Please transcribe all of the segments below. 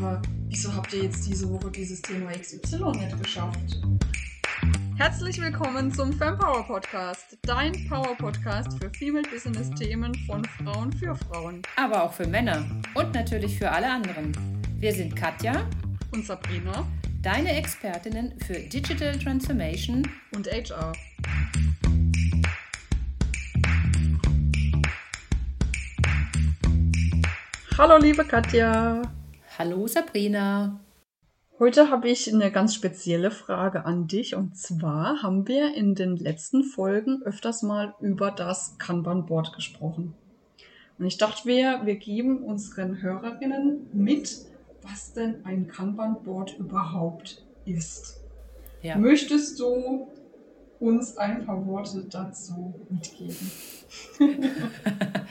Aber wieso habt ihr jetzt diese Woche dieses Thema XY nicht geschafft? Herzlich willkommen zum Fempower Podcast, dein Power Podcast für Female Business Themen von Frauen für Frauen. Aber auch für Männer und natürlich für alle anderen. Wir sind Katja und Sabrina, deine Expertinnen für Digital Transformation und HR. Hallo liebe Katja. Hallo Sabrina. Heute habe ich eine ganz spezielle Frage an dich. Und zwar haben wir in den letzten Folgen öfters mal über das Kanban-Board gesprochen. Und ich dachte, wir, wir geben unseren Hörerinnen mit, was denn ein Kanban-Board überhaupt ist. Ja. Möchtest du uns ein paar Worte dazu mitgeben?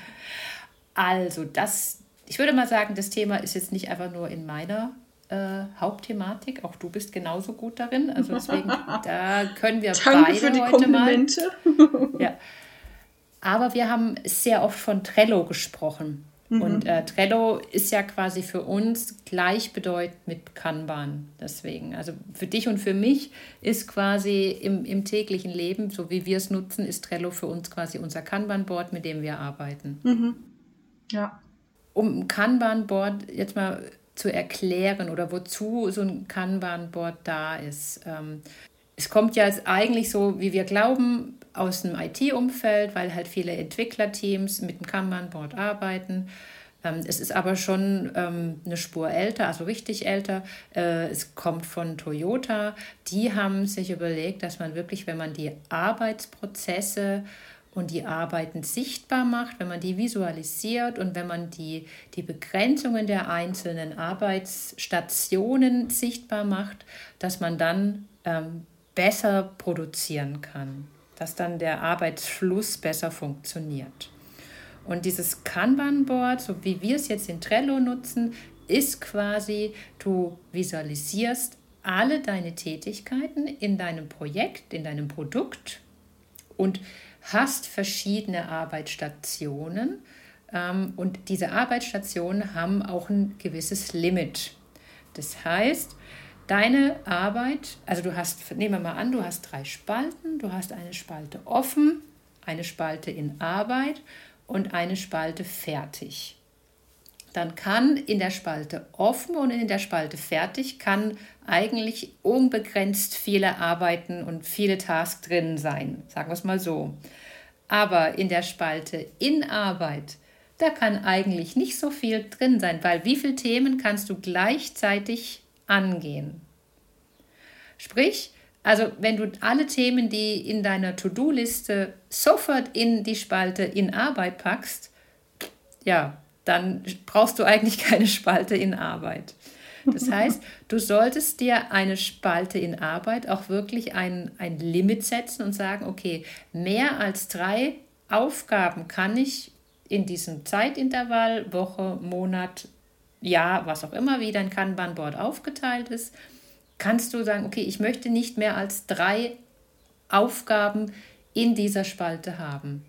also, das ich würde mal sagen, das Thema ist jetzt nicht einfach nur in meiner äh, Hauptthematik. Auch du bist genauso gut darin. Also deswegen, da können wir Danke beide für die heute Komplimente. mal. Ja. Aber wir haben sehr oft von Trello gesprochen. Mhm. Und äh, Trello ist ja quasi für uns gleichbedeutend mit Kanban. Deswegen, also für dich und für mich ist quasi im, im täglichen Leben, so wie wir es nutzen, ist Trello für uns quasi unser Kanban-Board, mit dem wir arbeiten. Mhm. Ja um ein Kanban-Board jetzt mal zu erklären oder wozu so ein Kanban-Board da ist. Ähm, es kommt ja eigentlich so, wie wir glauben, aus dem IT-Umfeld, weil halt viele Entwicklerteams mit dem Kanban-Board arbeiten. Ähm, es ist aber schon ähm, eine Spur älter, also richtig älter. Äh, es kommt von Toyota. Die haben sich überlegt, dass man wirklich, wenn man die Arbeitsprozesse und die Arbeiten sichtbar macht, wenn man die visualisiert und wenn man die, die Begrenzungen der einzelnen Arbeitsstationen sichtbar macht, dass man dann ähm, besser produzieren kann, dass dann der Arbeitsfluss besser funktioniert. Und dieses Kanban-Board, so wie wir es jetzt in Trello nutzen, ist quasi, du visualisierst alle deine Tätigkeiten in deinem Projekt, in deinem Produkt und hast verschiedene Arbeitsstationen ähm, und diese Arbeitsstationen haben auch ein gewisses Limit. Das heißt, deine Arbeit, also du hast, nehmen wir mal an, du hast drei Spalten, du hast eine Spalte offen, eine Spalte in Arbeit und eine Spalte fertig dann kann in der Spalte offen und in der Spalte fertig kann eigentlich unbegrenzt viele Arbeiten und viele Tasks drin sein, sagen wir es mal so. Aber in der Spalte in Arbeit, da kann eigentlich nicht so viel drin sein, weil wie viele Themen kannst du gleichzeitig angehen? Sprich, also wenn du alle Themen, die in deiner To-Do-Liste sofort in die Spalte in Arbeit packst, ja, dann brauchst du eigentlich keine Spalte in Arbeit. Das heißt, du solltest dir eine Spalte in Arbeit auch wirklich ein, ein Limit setzen und sagen, okay, mehr als drei Aufgaben kann ich in diesem Zeitintervall, Woche, Monat, Jahr, was auch immer, wie dein Kanban-Board aufgeteilt ist, kannst du sagen, okay, ich möchte nicht mehr als drei Aufgaben in dieser Spalte haben.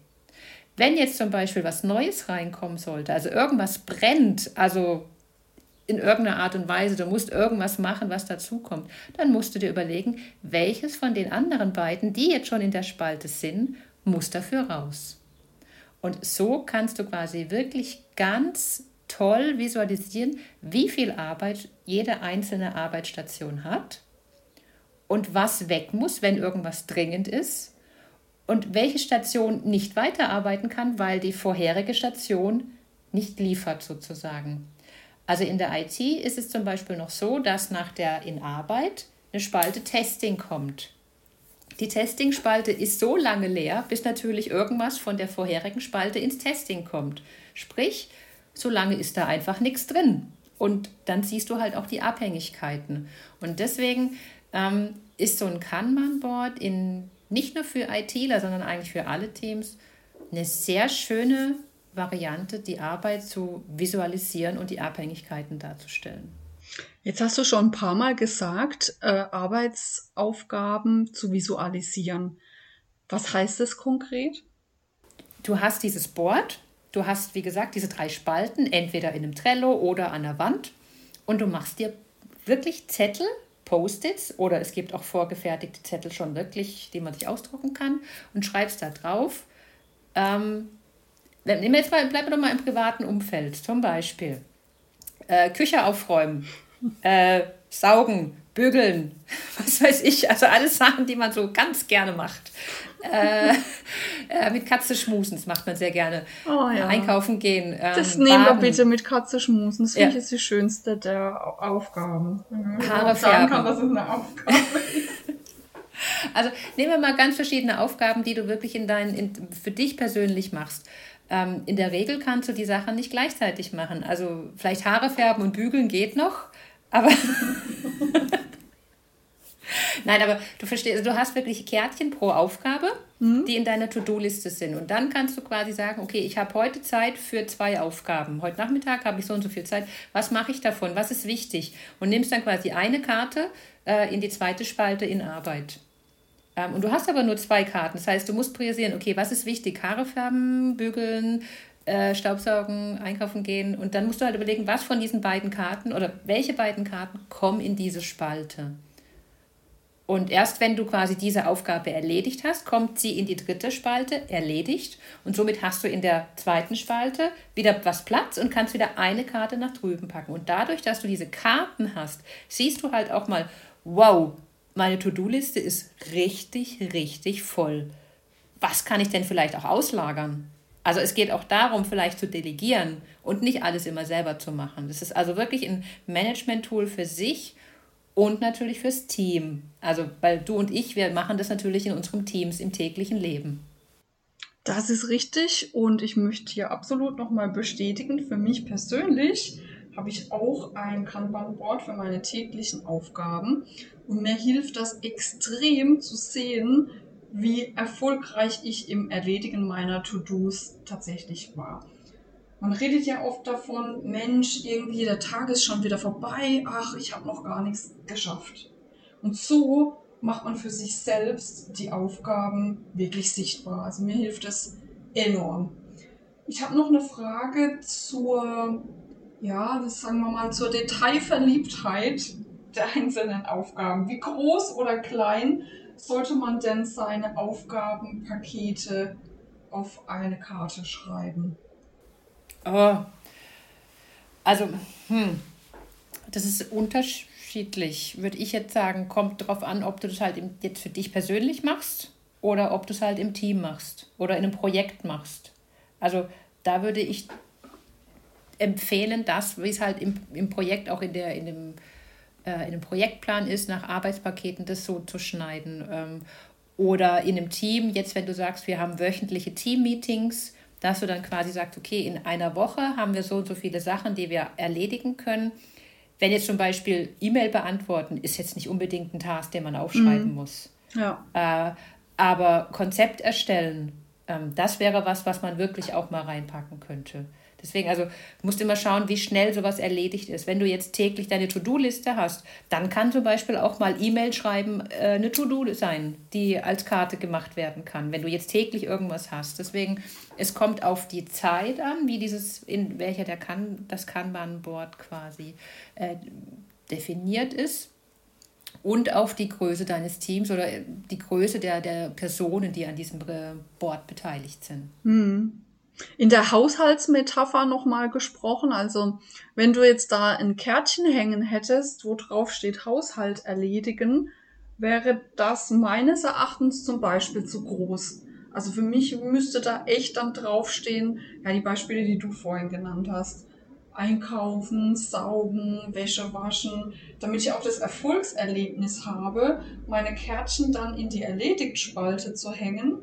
Wenn jetzt zum Beispiel was Neues reinkommen sollte, also irgendwas brennt, also in irgendeiner Art und Weise, du musst irgendwas machen, was dazukommt, dann musst du dir überlegen, welches von den anderen beiden, die jetzt schon in der Spalte sind, muss dafür raus. Und so kannst du quasi wirklich ganz toll visualisieren, wie viel Arbeit jede einzelne Arbeitsstation hat und was weg muss, wenn irgendwas dringend ist und welche Station nicht weiterarbeiten kann, weil die vorherige Station nicht liefert sozusagen. Also in der IT ist es zum Beispiel noch so, dass nach der in Arbeit eine Spalte Testing kommt. Die Testing-Spalte ist so lange leer, bis natürlich irgendwas von der vorherigen Spalte ins Testing kommt. Sprich, so lange ist da einfach nichts drin. Und dann siehst du halt auch die Abhängigkeiten. Und deswegen ähm, ist so ein Kanban-Board in nicht nur für ITler, sondern eigentlich für alle Teams eine sehr schöne Variante, die Arbeit zu visualisieren und die Abhängigkeiten darzustellen. Jetzt hast du schon ein paar Mal gesagt, äh, Arbeitsaufgaben zu visualisieren. Was heißt das konkret? Du hast dieses Board, du hast, wie gesagt, diese drei Spalten, entweder in einem Trello oder an der Wand. und du machst dir wirklich Zettel, Post-its oder es gibt auch vorgefertigte Zettel schon wirklich, die man sich ausdrucken kann und schreibst da drauf. Ähm, nehmen wir jetzt mal, bleiben wir doch mal im privaten Umfeld, zum Beispiel äh, Küche aufräumen, äh, saugen, bügeln, was weiß ich, also alles Sachen, die man so ganz gerne macht. Äh, äh, mit Katze schmusen, das macht man sehr gerne. Oh, ja. Einkaufen gehen. Ähm, das nehmen wir bitte mit Katze schmusen. Das finde ja. ich die schönste der Aufgaben. Haare färben. Kann, dass es eine Aufgabe Also nehmen wir mal ganz verschiedene Aufgaben, die du wirklich in dein, in, für dich persönlich machst. Ähm, in der Regel kannst du die Sachen nicht gleichzeitig machen. Also vielleicht Haare färben und bügeln geht noch, aber Nein, aber du verstehst, also du hast wirklich Kärtchen pro Aufgabe, mhm. die in deiner To-Do-Liste sind. Und dann kannst du quasi sagen, okay, ich habe heute Zeit für zwei Aufgaben. Heute Nachmittag habe ich so und so viel Zeit. Was mache ich davon? Was ist wichtig? Und nimmst dann quasi eine Karte äh, in die zweite Spalte in Arbeit. Ähm, und du hast aber nur zwei Karten. Das heißt, du musst priorisieren, okay, was ist wichtig? Haare färben, bügeln, äh, Staubsaugen, einkaufen gehen. Und dann musst du halt überlegen, was von diesen beiden Karten oder welche beiden Karten kommen in diese Spalte. Und erst wenn du quasi diese Aufgabe erledigt hast, kommt sie in die dritte Spalte, erledigt. Und somit hast du in der zweiten Spalte wieder was Platz und kannst wieder eine Karte nach drüben packen. Und dadurch, dass du diese Karten hast, siehst du halt auch mal, wow, meine To-Do-Liste ist richtig, richtig voll. Was kann ich denn vielleicht auch auslagern? Also es geht auch darum, vielleicht zu delegieren und nicht alles immer selber zu machen. Das ist also wirklich ein Management-Tool für sich und natürlich fürs Team. Also, weil du und ich, wir machen das natürlich in unseren Teams im täglichen Leben. Das ist richtig und ich möchte hier absolut nochmal bestätigen, für mich persönlich habe ich auch ein Kanban-Board für meine täglichen Aufgaben und mir hilft das extrem zu sehen, wie erfolgreich ich im Erledigen meiner To-Dos tatsächlich war. Man redet ja oft davon, Mensch, irgendwie der Tag ist schon wieder vorbei, ach, ich habe noch gar nichts geschafft. Und so macht man für sich selbst die Aufgaben wirklich sichtbar. Also mir hilft das enorm. Ich habe noch eine Frage zur, ja, das sagen wir mal, zur Detailverliebtheit der einzelnen Aufgaben. Wie groß oder klein sollte man denn seine Aufgabenpakete auf eine Karte schreiben? Oh. Also, hm, das ist unterschiedlich, würde ich jetzt sagen. Kommt darauf an, ob du das halt jetzt für dich persönlich machst oder ob du es halt im Team machst oder in einem Projekt machst. Also da würde ich empfehlen, das, wie es halt im, im Projekt auch in, der, in, dem, äh, in dem Projektplan ist, nach Arbeitspaketen das so zu schneiden. Ähm, oder in einem Team, jetzt wenn du sagst, wir haben wöchentliche Team-Meetings, dass du dann quasi sagst, okay, in einer Woche haben wir so und so viele Sachen, die wir erledigen können. Wenn jetzt zum Beispiel E-Mail beantworten, ist jetzt nicht unbedingt ein Task, den man aufschreiben mhm. muss. Ja. Äh, aber Konzept erstellen, ähm, das wäre was, was man wirklich auch mal reinpacken könnte. Deswegen, also musst immer schauen, wie schnell sowas erledigt ist. Wenn du jetzt täglich deine To-Do-Liste hast, dann kann zum Beispiel auch mal E-Mail schreiben äh, eine To-Do sein, die als Karte gemacht werden kann, wenn du jetzt täglich irgendwas hast. Deswegen, es kommt auf die Zeit an, wie dieses, in welcher der kan das Kanban-Board quasi äh, definiert ist und auf die Größe deines Teams oder die Größe der, der Personen, die an diesem Board beteiligt sind. Mhm in der Haushaltsmetapher nochmal gesprochen. Also wenn du jetzt da ein Kärtchen hängen hättest, wo drauf steht Haushalt erledigen, wäre das meines Erachtens zum Beispiel zu groß. Also für mich müsste da echt dann draufstehen, ja, die Beispiele, die du vorhin genannt hast. Einkaufen, saugen, Wäsche waschen, damit ich auch das Erfolgserlebnis habe, meine Kärtchen dann in die Erledigt-Spalte zu hängen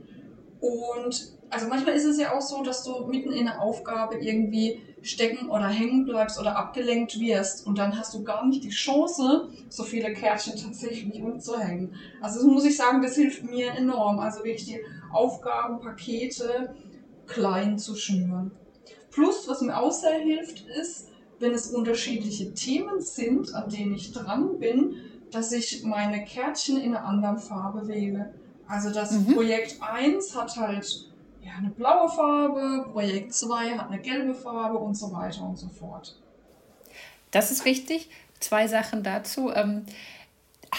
und also manchmal ist es ja auch so, dass du mitten in einer Aufgabe irgendwie stecken oder hängen bleibst oder abgelenkt wirst und dann hast du gar nicht die Chance, so viele Kärtchen tatsächlich umzuhängen. Also das muss ich sagen, das hilft mir enorm. Also wirklich die Aufgabenpakete klein zu schnüren. Plus, was mir auch sehr hilft, ist, wenn es unterschiedliche Themen sind, an denen ich dran bin, dass ich meine Kärtchen in einer anderen Farbe wähle. Also das mhm. Projekt 1 hat halt ja, eine blaue Farbe, Projekt 2 hat eine gelbe Farbe und so weiter und so fort. Das ist richtig. Zwei Sachen dazu. Ähm,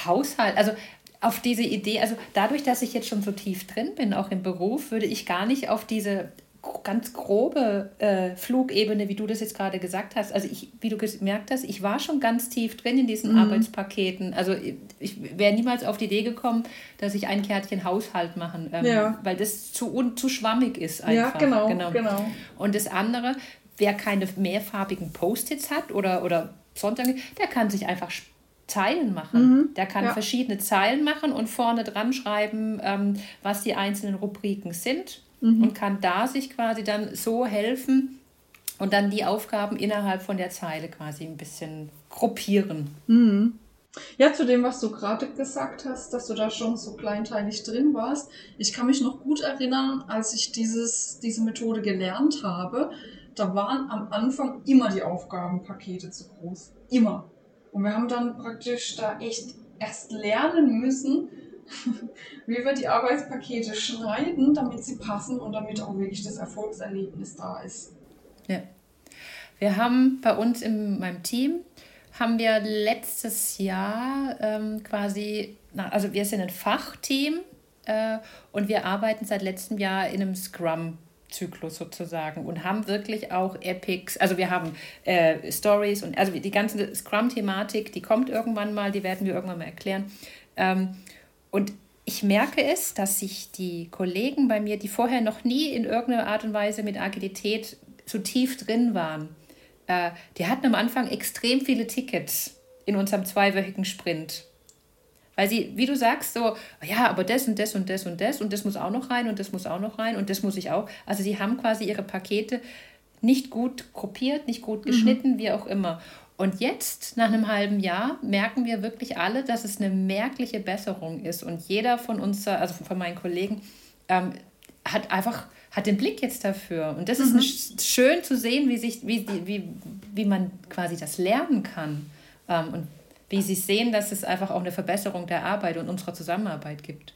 Haushalt, also auf diese Idee, also dadurch, dass ich jetzt schon so tief drin bin, auch im Beruf, würde ich gar nicht auf diese ganz grobe äh, Flugebene, wie du das jetzt gerade gesagt hast. Also ich, wie du gemerkt hast, ich war schon ganz tief drin in diesen mhm. Arbeitspaketen. Also ich, wäre niemals auf die Idee gekommen, dass ich ein Kärtchen Haushalt machen, ähm, ja. weil das zu, un, zu schwammig ist einfach. Ja, genau, genau. genau. Und das andere, wer keine mehrfarbigen Post-its hat oder, oder Sonntag, der kann sich einfach Zeilen machen. Mhm, der kann ja. verschiedene Zeilen machen und vorne dran schreiben, ähm, was die einzelnen Rubriken sind mhm. und kann da sich quasi dann so helfen und dann die Aufgaben innerhalb von der Zeile quasi ein bisschen gruppieren. Mhm. Ja, zu dem, was du gerade gesagt hast, dass du da schon so kleinteilig drin warst. Ich kann mich noch gut erinnern, als ich dieses, diese Methode gelernt habe, da waren am Anfang immer die Aufgabenpakete zu groß. Immer. Und wir haben dann praktisch da echt erst lernen müssen, wie wir die Arbeitspakete schneiden, damit sie passen und damit auch wirklich das Erfolgserlebnis da ist. Ja. Wir haben bei uns in meinem Team, haben wir letztes Jahr ähm, quasi, na, also wir sind ein Fachteam äh, und wir arbeiten seit letztem Jahr in einem Scrum Zyklus sozusagen und haben wirklich auch Epics, also wir haben äh, Stories und also die ganze Scrum-Thematik, die kommt irgendwann mal, die werden wir irgendwann mal erklären. Ähm, und ich merke es, dass sich die Kollegen bei mir, die vorher noch nie in irgendeiner Art und Weise mit Agilität so tief drin waren, äh, die hatten am Anfang extrem viele Tickets in unserem zweiwöchigen Sprint. Weil sie, wie du sagst, so, ja, aber das und das und das und das und das muss auch noch rein und das muss auch noch rein und das muss ich auch. Also sie haben quasi ihre Pakete nicht gut gruppiert, nicht gut geschnitten, mhm. wie auch immer. Und jetzt, nach einem halben Jahr, merken wir wirklich alle, dass es eine merkliche Besserung ist. Und jeder von uns, also von meinen Kollegen, ähm, hat einfach hat den Blick jetzt dafür. Und das mhm. ist schön zu sehen, wie, sich, wie, wie, wie man quasi das lernen kann. Ähm, und wie sie sehen, dass es einfach auch eine Verbesserung der Arbeit und unserer Zusammenarbeit gibt.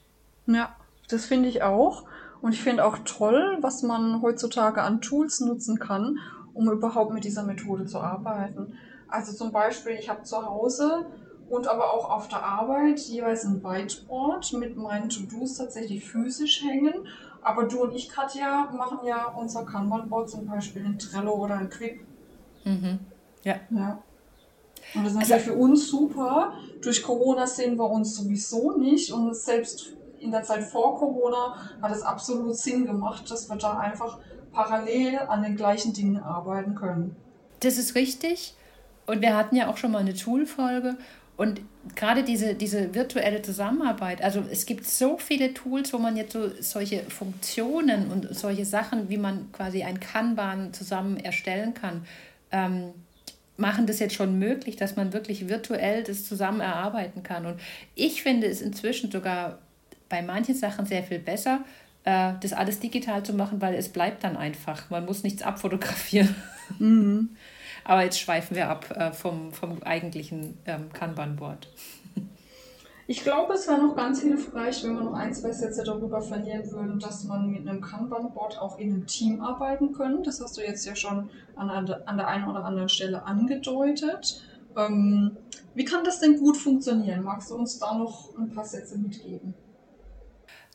Ja, das finde ich auch. Und ich finde auch toll, was man heutzutage an Tools nutzen kann, um überhaupt mit dieser Methode zu arbeiten. Also zum Beispiel, ich habe zu Hause und aber auch auf der Arbeit jeweils ein Whiteboard mit meinen To-Dos tatsächlich physisch hängen. Aber du und ich, Katja, machen ja unser Kanban-Board zum Beispiel in Trello oder in Quick. Mhm. Ja. ja. Und das ist natürlich also, für uns super. Durch Corona sehen wir uns sowieso nicht. Und selbst in der Zeit vor Corona hat es absolut Sinn gemacht, dass wir da einfach parallel an den gleichen Dingen arbeiten können. Das ist richtig. Und wir hatten ja auch schon mal eine Tool-Folge. Und gerade diese, diese virtuelle Zusammenarbeit, also es gibt so viele Tools, wo man jetzt so solche Funktionen und solche Sachen, wie man quasi ein Kanban zusammen erstellen kann, ähm, machen das jetzt schon möglich, dass man wirklich virtuell das zusammen erarbeiten kann. Und ich finde es inzwischen sogar bei manchen Sachen sehr viel besser, äh, das alles digital zu machen, weil es bleibt dann einfach. Man muss nichts abfotografieren. Mhm. Aber jetzt schweifen wir ab äh, vom, vom eigentlichen ähm, Kanban-Board. Ich glaube, es wäre noch ganz hilfreich, wenn wir noch ein, zwei Sätze darüber verlieren würden, dass man mit einem Kanban-Board auch in einem Team arbeiten können. Das hast du jetzt ja schon an, an der einen oder anderen Stelle angedeutet. Ähm, wie kann das denn gut funktionieren? Magst du uns da noch ein paar Sätze mitgeben?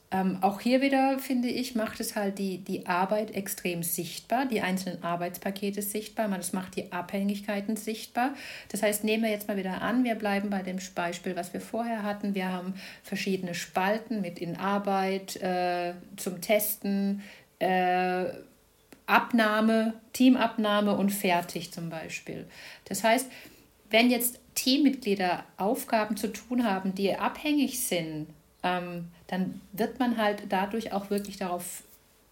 Ähm, auch hier wieder, finde ich, macht es halt die, die Arbeit extrem sichtbar, die einzelnen Arbeitspakete sichtbar, man, das macht die Abhängigkeiten sichtbar. Das heißt, nehmen wir jetzt mal wieder an, wir bleiben bei dem Beispiel, was wir vorher hatten. Wir haben verschiedene Spalten mit in Arbeit, äh, zum Testen, äh, Abnahme, Teamabnahme und fertig zum Beispiel. Das heißt, wenn jetzt Teammitglieder Aufgaben zu tun haben, die abhängig sind ähm, dann wird man halt dadurch auch wirklich darauf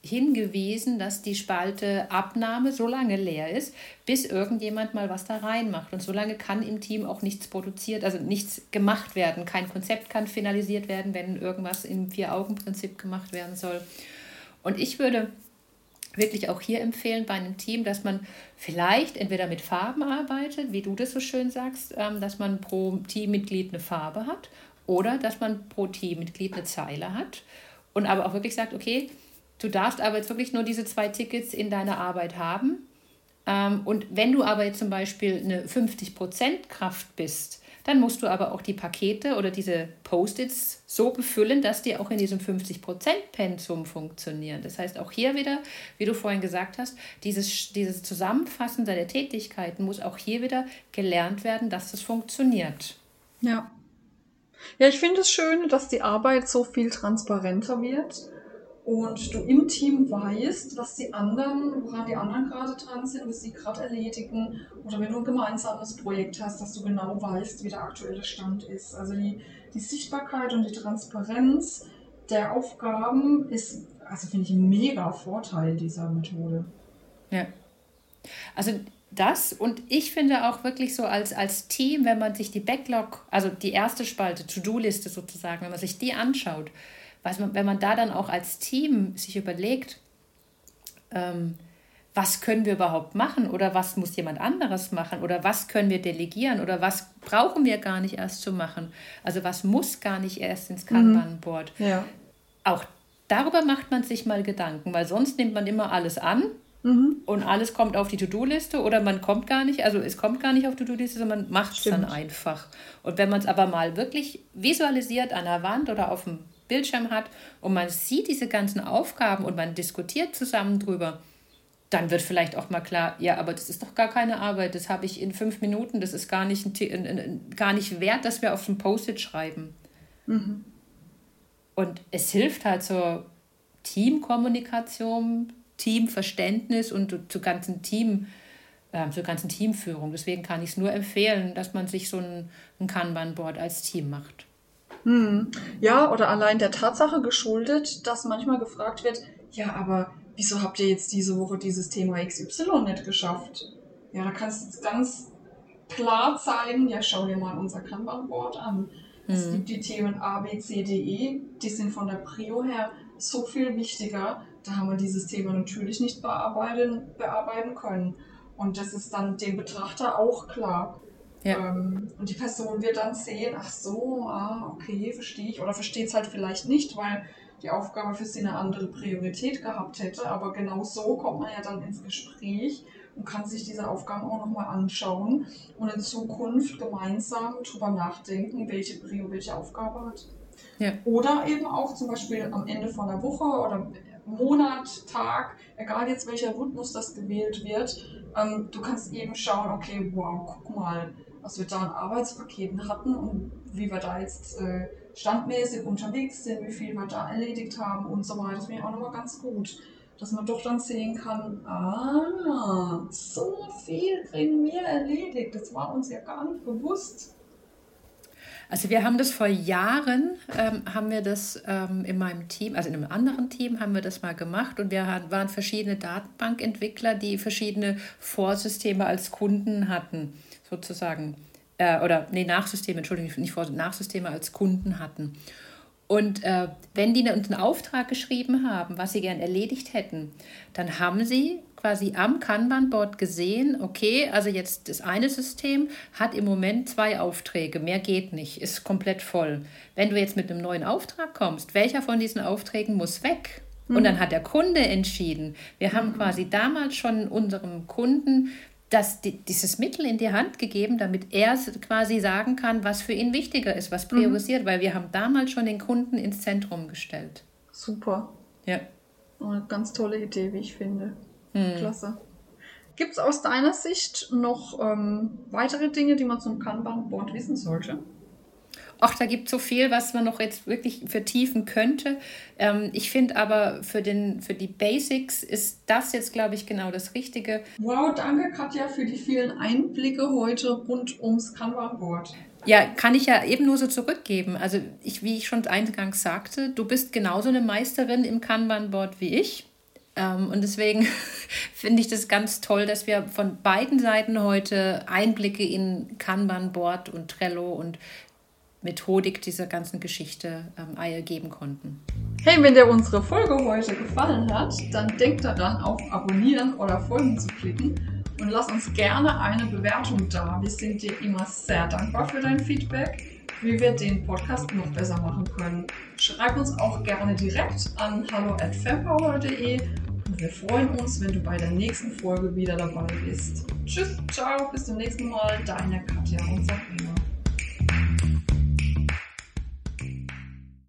hingewiesen, dass die Spalte Abnahme so lange leer ist, bis irgendjemand mal was da reinmacht. Und so lange kann im Team auch nichts produziert, also nichts gemacht werden. Kein Konzept kann finalisiert werden, wenn irgendwas im Vier-Augen-Prinzip gemacht werden soll. Und ich würde wirklich auch hier empfehlen bei einem Team, dass man vielleicht entweder mit Farben arbeitet, wie du das so schön sagst, ähm, dass man pro Teammitglied eine Farbe hat oder dass man pro Teammitglied eine Zeile hat und aber auch wirklich sagt, okay, du darfst aber jetzt wirklich nur diese zwei Tickets in deiner Arbeit haben. Ähm, und wenn du aber jetzt zum Beispiel eine 50% Kraft bist, dann musst du aber auch die Pakete oder diese Post-its so befüllen, dass die auch in diesem 50%-Pensum funktionieren. Das heißt, auch hier wieder, wie du vorhin gesagt hast, dieses, dieses Zusammenfassen der Tätigkeiten muss auch hier wieder gelernt werden, dass das funktioniert. Ja. Ja, ich finde es schön, dass die Arbeit so viel transparenter wird und du im Team weißt, was die anderen, woran die anderen gerade dran sind, was sie gerade erledigen. Oder wenn du ein gemeinsames Projekt hast, dass du genau weißt, wie der aktuelle Stand ist. Also die, die Sichtbarkeit und die Transparenz der Aufgaben ist, also finde ich, ein mega Vorteil dieser Methode. Ja. Also das und ich finde auch wirklich so als, als Team, wenn man sich die Backlog, also die erste Spalte, To-Do-Liste sozusagen, wenn man sich die anschaut, was man, wenn man da dann auch als Team sich überlegt, ähm, was können wir überhaupt machen oder was muss jemand anderes machen oder was können wir delegieren oder was brauchen wir gar nicht erst zu machen. Also was muss gar nicht erst ins Kanban-Board. Mhm. Ja. Auch darüber macht man sich mal Gedanken, weil sonst nimmt man immer alles an mhm. und alles kommt auf die To-Do-Liste oder man kommt gar nicht, also es kommt gar nicht auf die To-Do-Liste, sondern man macht es dann einfach. Und wenn man es aber mal wirklich visualisiert an der Wand oder auf dem Bildschirm hat und man sieht diese ganzen Aufgaben und man diskutiert zusammen drüber, dann wird vielleicht auch mal klar, ja, aber das ist doch gar keine Arbeit, das habe ich in fünf Minuten, das ist gar nicht, ein, ein, ein, gar nicht wert, dass wir auf dem Post-it schreiben. Mhm. Und es hilft halt zur Teamkommunikation, Teamverständnis und zur ganzen Team, äh, zur ganzen Teamführung. Deswegen kann ich es nur empfehlen, dass man sich so ein, ein Kanban-Board als Team macht. Hm. Ja, oder allein der Tatsache geschuldet, dass manchmal gefragt wird, ja, aber wieso habt ihr jetzt diese Woche dieses Thema XY nicht geschafft? Ja, da kannst du ganz klar zeigen, ja, schau dir mal unser Kanban-Board an. Mhm. Es hm. gibt die Themen A, B, C, D, E, die sind von der Prio her so viel wichtiger. Da haben wir dieses Thema natürlich nicht bearbeiten, bearbeiten können. Und das ist dann dem Betrachter auch klar. Ja. Ähm, und die Person wird dann sehen, ach so, ah, okay, verstehe ich. Oder versteht es halt vielleicht nicht, weil die Aufgabe für sie eine andere Priorität gehabt hätte. Aber genau so kommt man ja dann ins Gespräch und kann sich diese Aufgaben auch nochmal anschauen und in Zukunft gemeinsam drüber nachdenken, welche Prio welche Aufgabe hat. Ja. Oder eben auch zum Beispiel am Ende von der Woche oder Monat, Tag, egal jetzt welcher Rhythmus das gewählt wird, ähm, du kannst eben schauen, okay, wow, guck mal, was wir da an Arbeitspaketen hatten und wie wir da jetzt äh, standmäßig unterwegs sind, wie viel wir da erledigt haben und so weiter. Das wäre auch nochmal ganz gut, dass man doch dann sehen kann, ah, so viel kriegen wir erledigt. Das war uns ja gar nicht bewusst. Also wir haben das vor Jahren, ähm, haben wir das ähm, in meinem Team, also in einem anderen Team haben wir das mal gemacht und wir waren verschiedene Datenbankentwickler, die verschiedene Vorsysteme als Kunden hatten sozusagen, äh, oder nee, Nachsysteme, Entschuldigung, nicht vor, Nachsysteme als Kunden hatten. Und äh, wenn die uns einen Auftrag geschrieben haben, was sie gern erledigt hätten, dann haben sie quasi am Kanban-Board gesehen, okay, also jetzt das eine System hat im Moment zwei Aufträge, mehr geht nicht, ist komplett voll. Wenn du jetzt mit einem neuen Auftrag kommst, welcher von diesen Aufträgen muss weg? Und dann mhm. hat der Kunde entschieden. Wir haben mhm. quasi damals schon unserem Kunden das, dieses Mittel in die Hand gegeben, damit er quasi sagen kann, was für ihn wichtiger ist, was priorisiert, mhm. weil wir haben damals schon den Kunden ins Zentrum gestellt. Super. Ja. Eine ganz tolle Idee, wie ich finde. Mhm. Klasse. Gibt es aus deiner Sicht noch ähm, weitere Dinge, die man zum Kanban-Board wissen sollte? ach, da gibt es so viel, was man noch jetzt wirklich vertiefen könnte. Ähm, ich finde aber für, den, für die Basics ist das jetzt, glaube ich, genau das Richtige. Wow, danke Katja für die vielen Einblicke heute rund ums Kanban-Board. Ja, kann ich ja eben nur so zurückgeben. Also ich, wie ich schon eingangs sagte, du bist genauso eine Meisterin im Kanban-Board wie ich. Ähm, und deswegen finde ich das ganz toll, dass wir von beiden Seiten heute Einblicke in Kanban-Board und Trello und Methodik dieser ganzen Geschichte ähm, geben konnten. Hey, wenn dir unsere Folge heute gefallen hat, dann denk daran, auf Abonnieren oder Folgen zu klicken und lass uns gerne eine Bewertung da. Wir sind dir immer sehr dankbar für dein Feedback, wie wir den Podcast noch besser machen können. Schreib uns auch gerne direkt an hallo@fempower.de wir freuen uns, wenn du bei der nächsten Folge wieder dabei bist. Tschüss, ciao, bis zum nächsten Mal. Deine Katja und Sabrina.